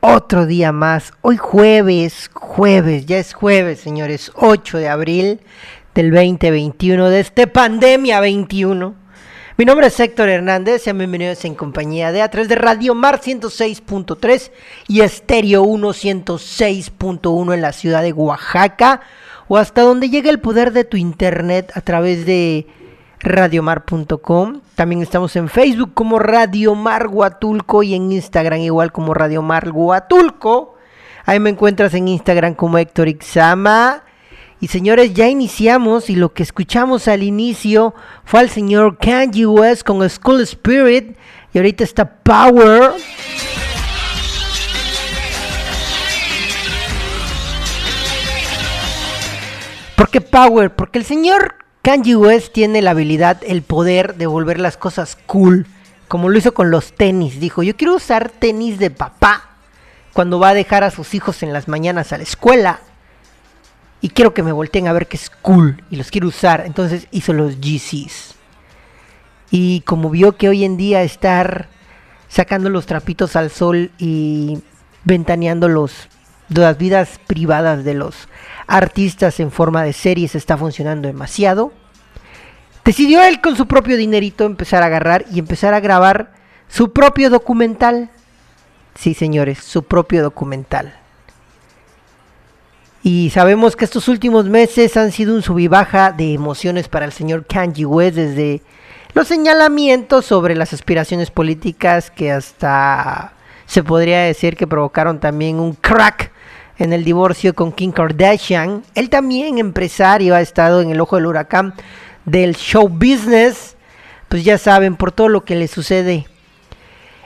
otro día más. Hoy jueves, jueves, ya es jueves, señores, 8 de abril del 2021, de este pandemia 21. Mi nombre es Héctor Hernández, sean bienvenidos en compañía de a través de Radio Mar 106.3 y Estéreo 106.1 en la ciudad de Oaxaca o hasta donde llegue el poder de tu internet a través de radiomar.com. También estamos en Facebook como Radio Mar Huatulco y en Instagram igual como Radio Mar Huatulco. Ahí me encuentras en Instagram como Héctor Ixama. Y señores, ya iniciamos y lo que escuchamos al inicio fue al señor Kanye West con School Spirit y ahorita está Power. ¿Por qué Power? Porque el señor Kanye West tiene la habilidad, el poder de volver las cosas cool, como lo hizo con los tenis. Dijo, yo quiero usar tenis de papá cuando va a dejar a sus hijos en las mañanas a la escuela. Y quiero que me volteen a ver que es cool y los quiero usar. Entonces hizo los GCs. Y como vio que hoy en día estar sacando los trapitos al sol y ventaneando las vidas privadas de los artistas en forma de series está funcionando demasiado. Decidió él con su propio dinerito empezar a agarrar y empezar a grabar su propio documental. Sí, señores, su propio documental. Y sabemos que estos últimos meses han sido un sub y baja de emociones para el señor Kanye West desde los señalamientos sobre las aspiraciones políticas que hasta se podría decir que provocaron también un crack en el divorcio con Kim Kardashian. Él también, empresario, ha estado en el ojo del huracán del show business. Pues ya saben, por todo lo que le sucede.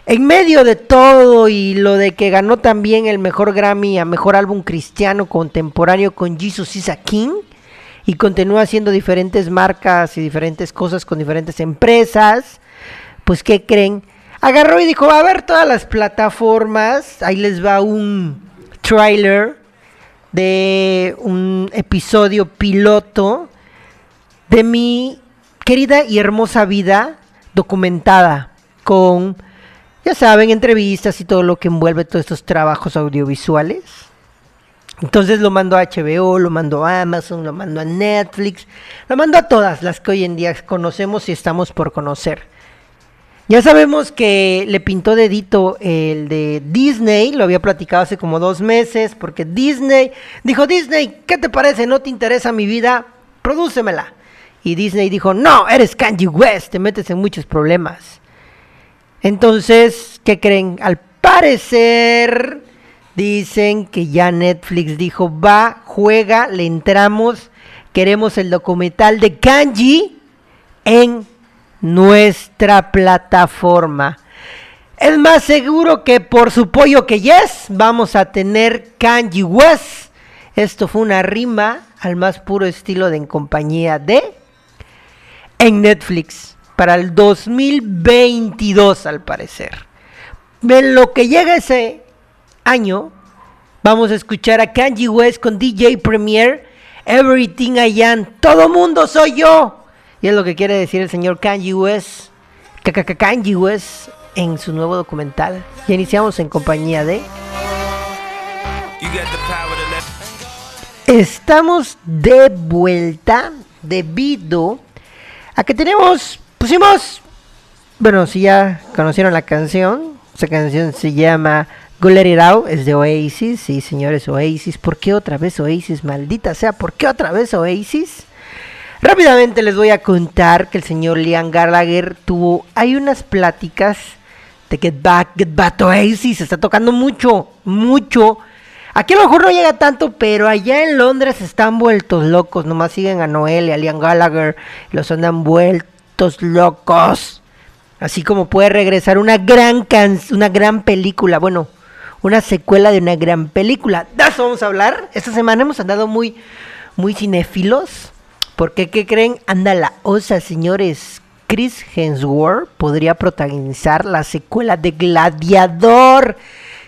En medio de todo y lo de que ganó también el mejor Grammy a mejor álbum cristiano contemporáneo con Jesus is a King y continúa haciendo diferentes marcas y diferentes cosas con diferentes empresas, pues ¿qué creen? Agarró y dijo, va a ver todas las plataformas, ahí les va un, trailer de un episodio piloto de mi querida y hermosa vida documentada con, ya saben, entrevistas y todo lo que envuelve todos estos trabajos audiovisuales. Entonces lo mando a HBO, lo mando a Amazon, lo mando a Netflix, lo mando a todas las que hoy en día conocemos y estamos por conocer. Ya sabemos que le pintó dedito el de Disney, lo había platicado hace como dos meses, porque Disney dijo, Disney, ¿qué te parece? ¿No te interesa mi vida? Prodúcemela. Y Disney dijo, no, eres Kanye West, te metes en muchos problemas. Entonces, ¿qué creen? Al parecer, dicen que ya Netflix dijo, va, juega, le entramos, queremos el documental de Kanye en nuestra plataforma. Es más seguro que por su pollo que yes, vamos a tener Kanji West. Esto fue una rima al más puro estilo de en compañía de en Netflix para el 2022 al parecer. En lo que llega ese año, vamos a escuchar a Kanji West con DJ Premier, Everything I Am, todo mundo soy yo. Y es lo que quiere decir el señor Kanye West, Kanye West en su nuevo documental. Y iniciamos en compañía de... Estamos de vuelta debido a que tenemos, pusimos, bueno, si ya conocieron la canción, esa canción se llama Go Let It Out es de Oasis, sí señores, Oasis. ¿Por qué otra vez Oasis? Maldita sea, ¿por qué otra vez Oasis? Rápidamente les voy a contar que el señor Liam Gallagher tuvo, hay unas pláticas de Get Back, Get Back to Oasis, está tocando mucho, mucho. Aquí a lo mejor no llega tanto, pero allá en Londres están vueltos locos, nomás siguen a Noel y a Liam Gallagher, los andan vueltos locos. Así como puede regresar una gran can una gran película, bueno, una secuela de una gran película. De eso vamos a hablar. Esta semana hemos andado muy, muy cinéfilos. Porque, ¿qué creen? Anda la osa, señores. Chris Hemsworth podría protagonizar la secuela de Gladiador.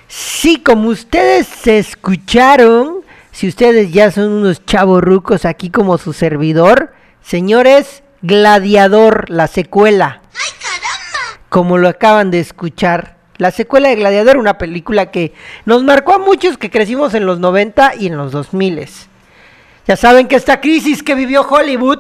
Sí, como ustedes se escucharon, si ustedes ya son unos chavos rucos aquí como su servidor, señores, Gladiador, la secuela. ¡Ay, caramba! Como lo acaban de escuchar. La secuela de Gladiador, una película que nos marcó a muchos que crecimos en los 90 y en los 2000. Ya saben que esta crisis que vivió Hollywood,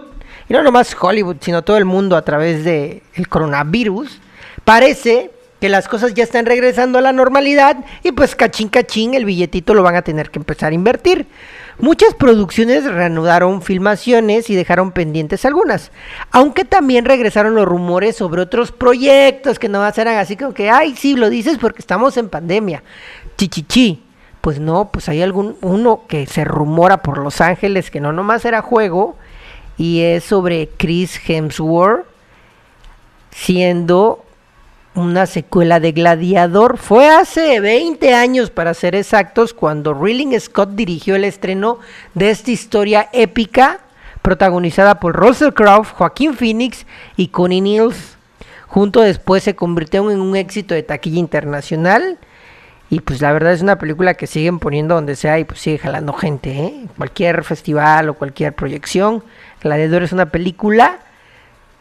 y no nomás Hollywood, sino todo el mundo a través del el coronavirus, parece que las cosas ya están regresando a la normalidad y pues cachín cachín el billetito lo van a tener que empezar a invertir. Muchas producciones reanudaron filmaciones y dejaron pendientes algunas, aunque también regresaron los rumores sobre otros proyectos que no eran así como que, ay, sí, lo dices porque estamos en pandemia. Chichichi. Pues no, pues hay algún uno que se rumora por Los Ángeles que no nomás era juego y es sobre Chris Hemsworth siendo una secuela de Gladiador. Fue hace 20 años, para ser exactos, cuando Rilling Scott dirigió el estreno de esta historia épica, protagonizada por Russell Crowe, Joaquín Phoenix y Connie Niels. Junto después se convirtió en un éxito de taquilla internacional. Y pues la verdad es una película que siguen poniendo donde sea y pues sigue jalando gente, ¿eh? Cualquier festival o cualquier proyección. Gladiador es una película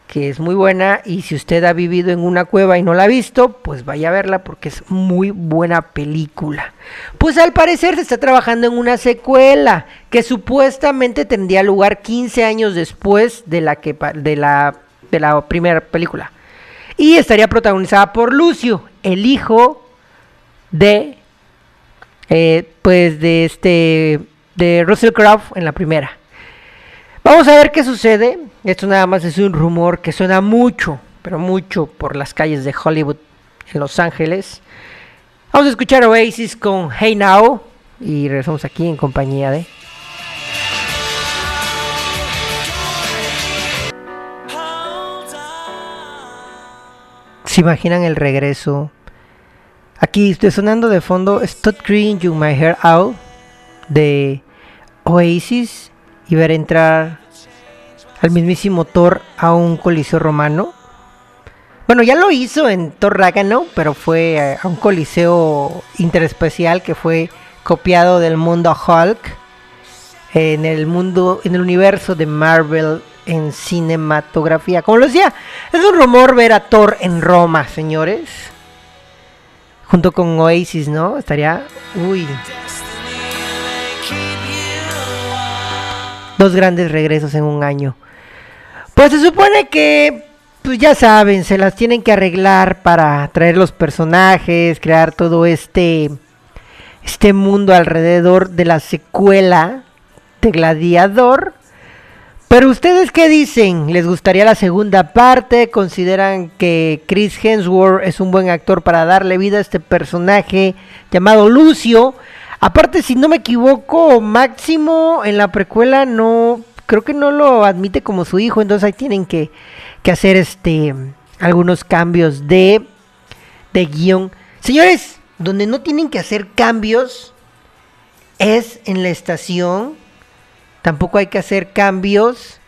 que es muy buena y si usted ha vivido en una cueva y no la ha visto, pues vaya a verla porque es muy buena película. Pues al parecer se está trabajando en una secuela que supuestamente tendría lugar 15 años después de la que de la de la primera película. Y estaría protagonizada por Lucio, el hijo de eh, pues de este de Russell Crowe en la primera. Vamos a ver qué sucede. Esto nada más es un rumor que suena mucho, pero mucho por las calles de Hollywood en Los Ángeles. Vamos a escuchar Oasis con Hey Now y regresamos aquí en compañía de... ¿Se imaginan el regreso? Aquí estoy sonando de fondo Stop You My Hair Out de Oasis y ver entrar al mismísimo Thor a un coliseo romano. Bueno, ya lo hizo en Thor Ragnarok, pero fue a un coliseo interespecial que fue copiado del mundo Hulk en el mundo, en el universo de Marvel en cinematografía. Como lo decía, es un rumor ver a Thor en Roma, señores. Junto con Oasis, ¿no? Estaría, uy, dos grandes regresos en un año. Pues se supone que, pues ya saben, se las tienen que arreglar para traer los personajes, crear todo este, este mundo alrededor de la secuela de Gladiador. Pero ustedes qué dicen? ¿Les gustaría la segunda parte? ¿Consideran que Chris Hemsworth es un buen actor para darle vida a este personaje llamado Lucio? Aparte, si no me equivoco, Máximo en la precuela no, creo que no lo admite como su hijo, entonces ahí tienen que, hacer este algunos cambios de, de guion. Señores, donde no tienen que hacer cambios es en la estación. Tampoco hay que hacer cambios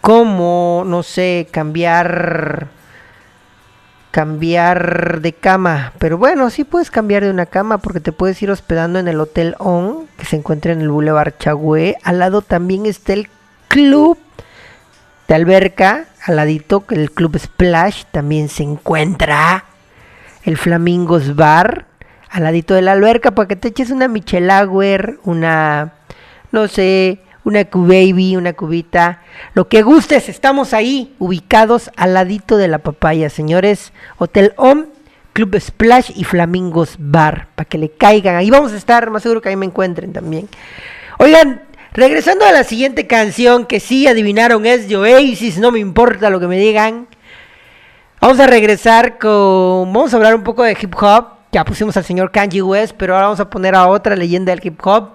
como, no sé, cambiar cambiar de cama. Pero bueno, sí puedes cambiar de una cama porque te puedes ir hospedando en el Hotel On, que se encuentra en el Boulevard Chagüe. Al lado también está el club de alberca, al ladito, el club Splash también se encuentra. El Flamingos Bar, al ladito de la alberca, para que te eches una Michelauer, una, no sé, una Q-Baby, una cubita, lo que gustes, estamos ahí, ubicados al ladito de la papaya, señores. Hotel Home, Club Splash y Flamingos Bar, para que le caigan. Ahí vamos a estar, más seguro que ahí me encuentren también. Oigan, regresando a la siguiente canción, que sí adivinaron es de Oasis, no me importa lo que me digan. Vamos a regresar con. Vamos a hablar un poco de hip hop. Ya pusimos al señor Kanye West, pero ahora vamos a poner a otra leyenda del hip hop.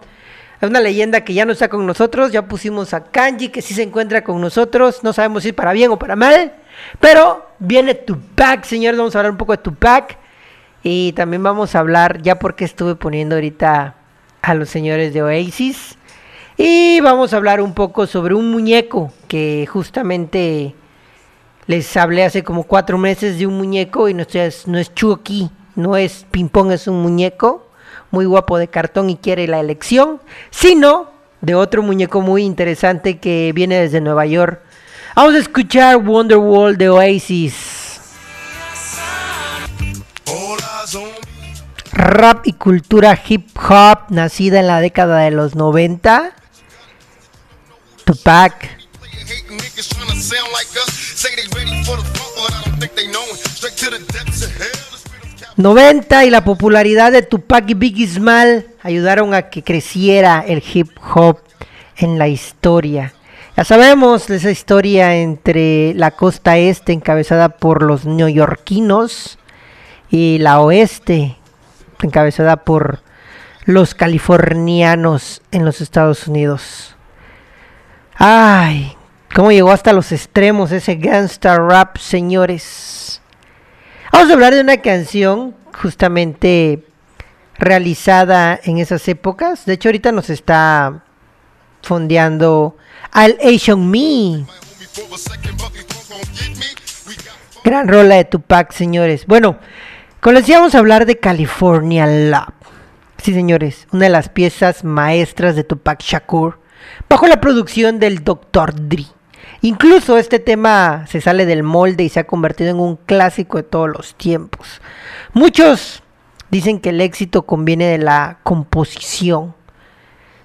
Es una leyenda que ya no está con nosotros. Ya pusimos a Kanji, que sí se encuentra con nosotros. No sabemos si para bien o para mal. Pero viene Tupac, señores. Vamos a hablar un poco de Tupac. Y también vamos a hablar, ya porque estuve poniendo ahorita a los señores de Oasis. Y vamos a hablar un poco sobre un muñeco que justamente les hablé hace como cuatro meses de un muñeco y no es, no es Chucky, no es ping pong, es un muñeco muy guapo de cartón y quiere la elección, sino de otro muñeco muy interesante que viene desde Nueva York. Vamos a escuchar Wonderwall de Oasis. Rap y cultura hip hop nacida en la década de los 90. Tupac. 90 y la popularidad de Tupac y Biggie Small ayudaron a que creciera el hip hop en la historia. Ya sabemos esa historia entre la costa este encabezada por los neoyorquinos y la oeste encabezada por los californianos en los Estados Unidos. Ay, cómo llegó hasta los extremos ese gangsta rap, señores. Vamos a hablar de una canción justamente realizada en esas épocas. De hecho, ahorita nos está fondeando al Asian Me. Gran rola de Tupac, señores. Bueno, como les íbamos a hablar de California Love. Sí, señores, una de las piezas maestras de Tupac Shakur, bajo la producción del Dr. Dre. Incluso este tema se sale del molde y se ha convertido en un clásico de todos los tiempos. Muchos dicen que el éxito conviene de la composición.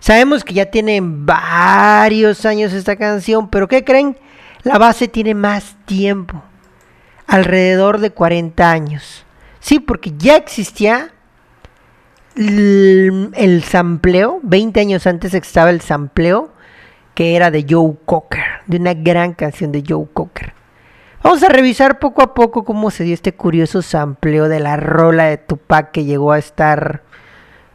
Sabemos que ya tiene varios años esta canción, pero ¿qué creen? La base tiene más tiempo, alrededor de 40 años. Sí, porque ya existía el, el sampleo, 20 años antes estaba el sampleo que era de Joe Cocker, de una gran canción de Joe Cocker. Vamos a revisar poco a poco cómo se dio este curioso sampleo de la rola de Tupac que llegó a estar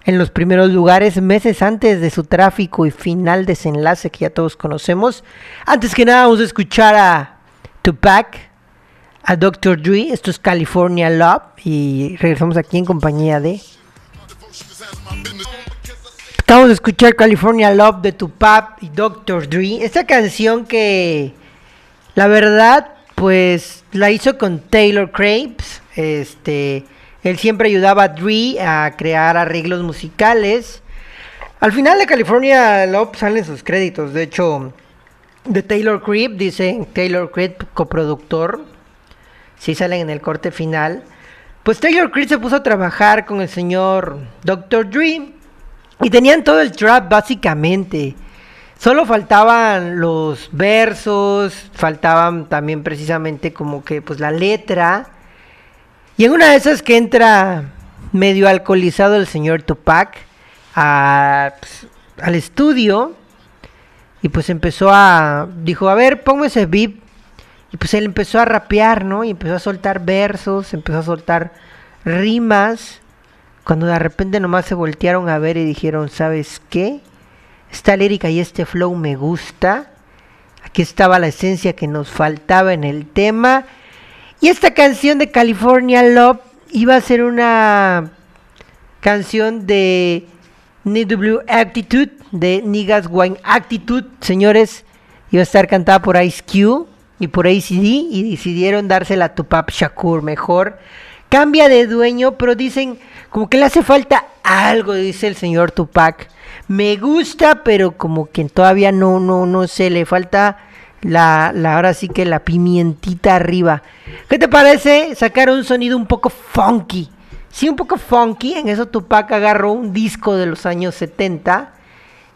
en los primeros lugares meses antes de su tráfico y final desenlace que ya todos conocemos. Antes que nada vamos a escuchar a Tupac, a Dr. Dre, esto es California Love y regresamos aquí en compañía de Acabamos de escuchar California Love de Tupac y Dr. Dre. Esta canción que la verdad pues la hizo con Taylor Crepes. Este, él siempre ayudaba a Dre a crear arreglos musicales. Al final de California Love salen sus créditos. De hecho, de Taylor Creep, dice Taylor Creep, coproductor. Sí salen en el corte final. Pues Taylor Creep se puso a trabajar con el señor Dr. Dre y tenían todo el trap básicamente. Solo faltaban los versos, faltaban también precisamente como que pues la letra. Y en una de esas que entra medio alcoholizado el señor Tupac a, pues, al estudio y pues empezó a dijo, "A ver, pongo ese beat." Y pues él empezó a rapear, ¿no? Y empezó a soltar versos, empezó a soltar rimas cuando de repente nomás se voltearon a ver y dijeron, ¿sabes qué? Esta lírica y este flow me gusta. Aquí estaba la esencia que nos faltaba en el tema. Y esta canción de California Love iba a ser una canción de NW Attitude, de Niggas Wine Attitude, señores. Iba a estar cantada por Ice Cube y por ACD y decidieron dársela a Tupac Shakur mejor. Cambia de dueño, pero dicen, como que le hace falta algo, dice el señor Tupac. Me gusta, pero como que todavía no, no, no sé, le falta la, la, ahora sí que la pimientita arriba. ¿Qué te parece sacar un sonido un poco funky? Sí, un poco funky. En eso Tupac agarró un disco de los años 70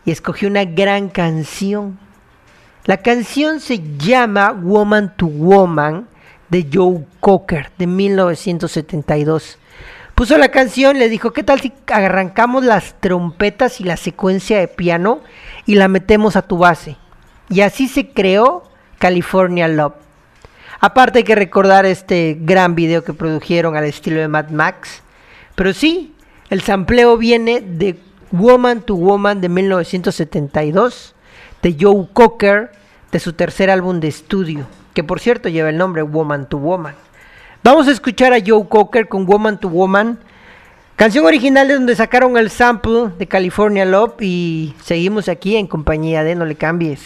y escogió una gran canción. La canción se llama Woman to Woman de Joe Cocker de 1972. Puso la canción, le dijo, ¿qué tal si arrancamos las trompetas y la secuencia de piano y la metemos a tu base? Y así se creó California Love. Aparte hay que recordar este gran video que produjeron al estilo de Mad Max. Pero sí, el sampleo viene de Woman to Woman de 1972, de Joe Cocker, de su tercer álbum de estudio, que por cierto lleva el nombre Woman to Woman. Vamos a escuchar a Joe Cocker con Woman to Woman, canción original de donde sacaron el sample de California Love y seguimos aquí en compañía de No le cambies.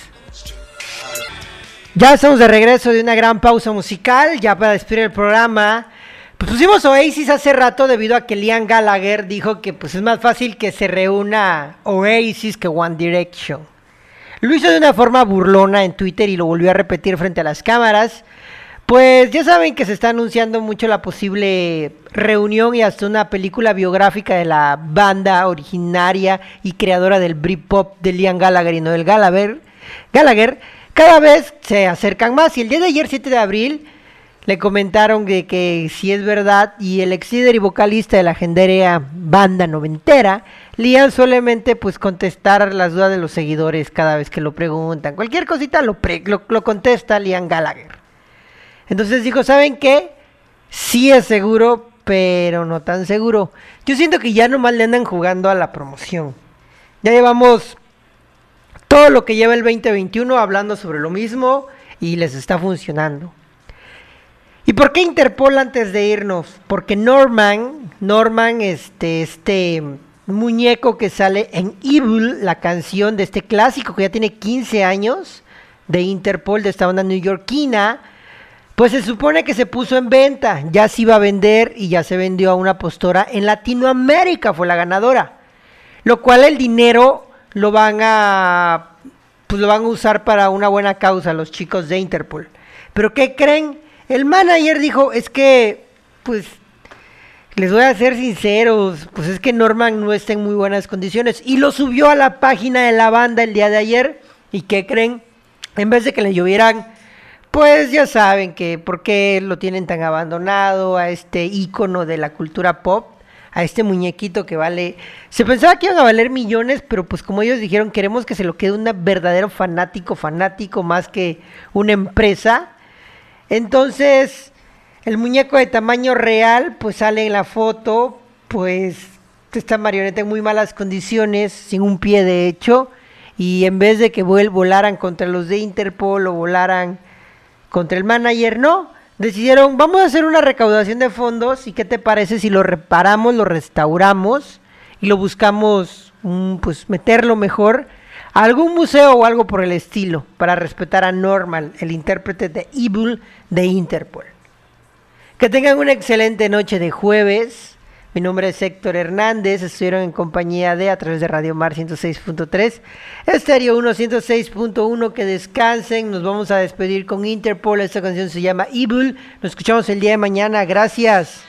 Ya estamos de regreso de una gran pausa musical, ya para despedir el programa. Pues pusimos Oasis hace rato debido a que Liam Gallagher dijo que pues es más fácil que se reúna Oasis que One Direction. Lo hizo de una forma burlona en Twitter y lo volvió a repetir frente a las cámaras. Pues ya saben que se está anunciando mucho la posible reunión y hasta una película biográfica de la banda originaria y creadora del Britpop de Liam Gallagher y Noel Gallagher. Gallagher cada vez se acercan más y el día de ayer 7 de abril le comentaron de que si es verdad y el ex líder y vocalista de la legendaria banda noventera, Liam solamente pues contestar las dudas de los seguidores cada vez que lo preguntan. Cualquier cosita lo, lo, contesta Liam Gallagher. Entonces dijo, ¿saben qué? Sí es seguro, pero no tan seguro. Yo siento que ya nomás le andan jugando a la promoción. Ya llevamos todo lo que lleva el 2021 hablando sobre lo mismo y les está funcionando. ¿Y por qué Interpol antes de irnos? Porque Norman, Norman, este, este muñeco que sale en Evil, la canción de este clásico que ya tiene 15 años de Interpol, de esta banda neoyorquina, pues se supone que se puso en venta, ya se iba a vender y ya se vendió a una postora en Latinoamérica, fue la ganadora. Lo cual el dinero lo van a pues lo van a usar para una buena causa los chicos de Interpol. Pero ¿qué creen? El manager dijo, es que pues les voy a ser sinceros, pues es que Norman no está en muy buenas condiciones y lo subió a la página de la banda el día de ayer y ¿qué creen? En vez de que le llovieran pues ya saben que por qué lo tienen tan abandonado a este ícono de la cultura pop a este muñequito que vale. Se pensaba que iban a valer millones, pero pues como ellos dijeron, queremos que se lo quede un verdadero fanático, fanático más que una empresa. Entonces, el muñeco de tamaño real, pues sale en la foto, pues esta marioneta en muy malas condiciones, sin un pie de hecho, y en vez de que volaran contra los de Interpol o volaran contra el manager, no, decidieron, vamos a hacer una recaudación de fondos y qué te parece si lo reparamos, lo restauramos y lo buscamos, pues meterlo mejor a algún museo o algo por el estilo para respetar a Normal, el intérprete de Evil de Interpol. Que tengan una excelente noche de jueves. Mi nombre es Héctor Hernández, estuvieron en compañía de a través de Radio Mar 106.3, Estéreo 1 106.1, que descansen, nos vamos a despedir con Interpol, esta canción se llama Evil, nos escuchamos el día de mañana, gracias.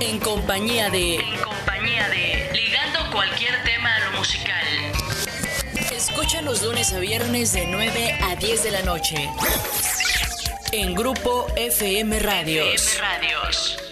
En compañía de... los lunes a viernes de 9 a 10 de la noche. En Grupo FM Radios. FM Radios.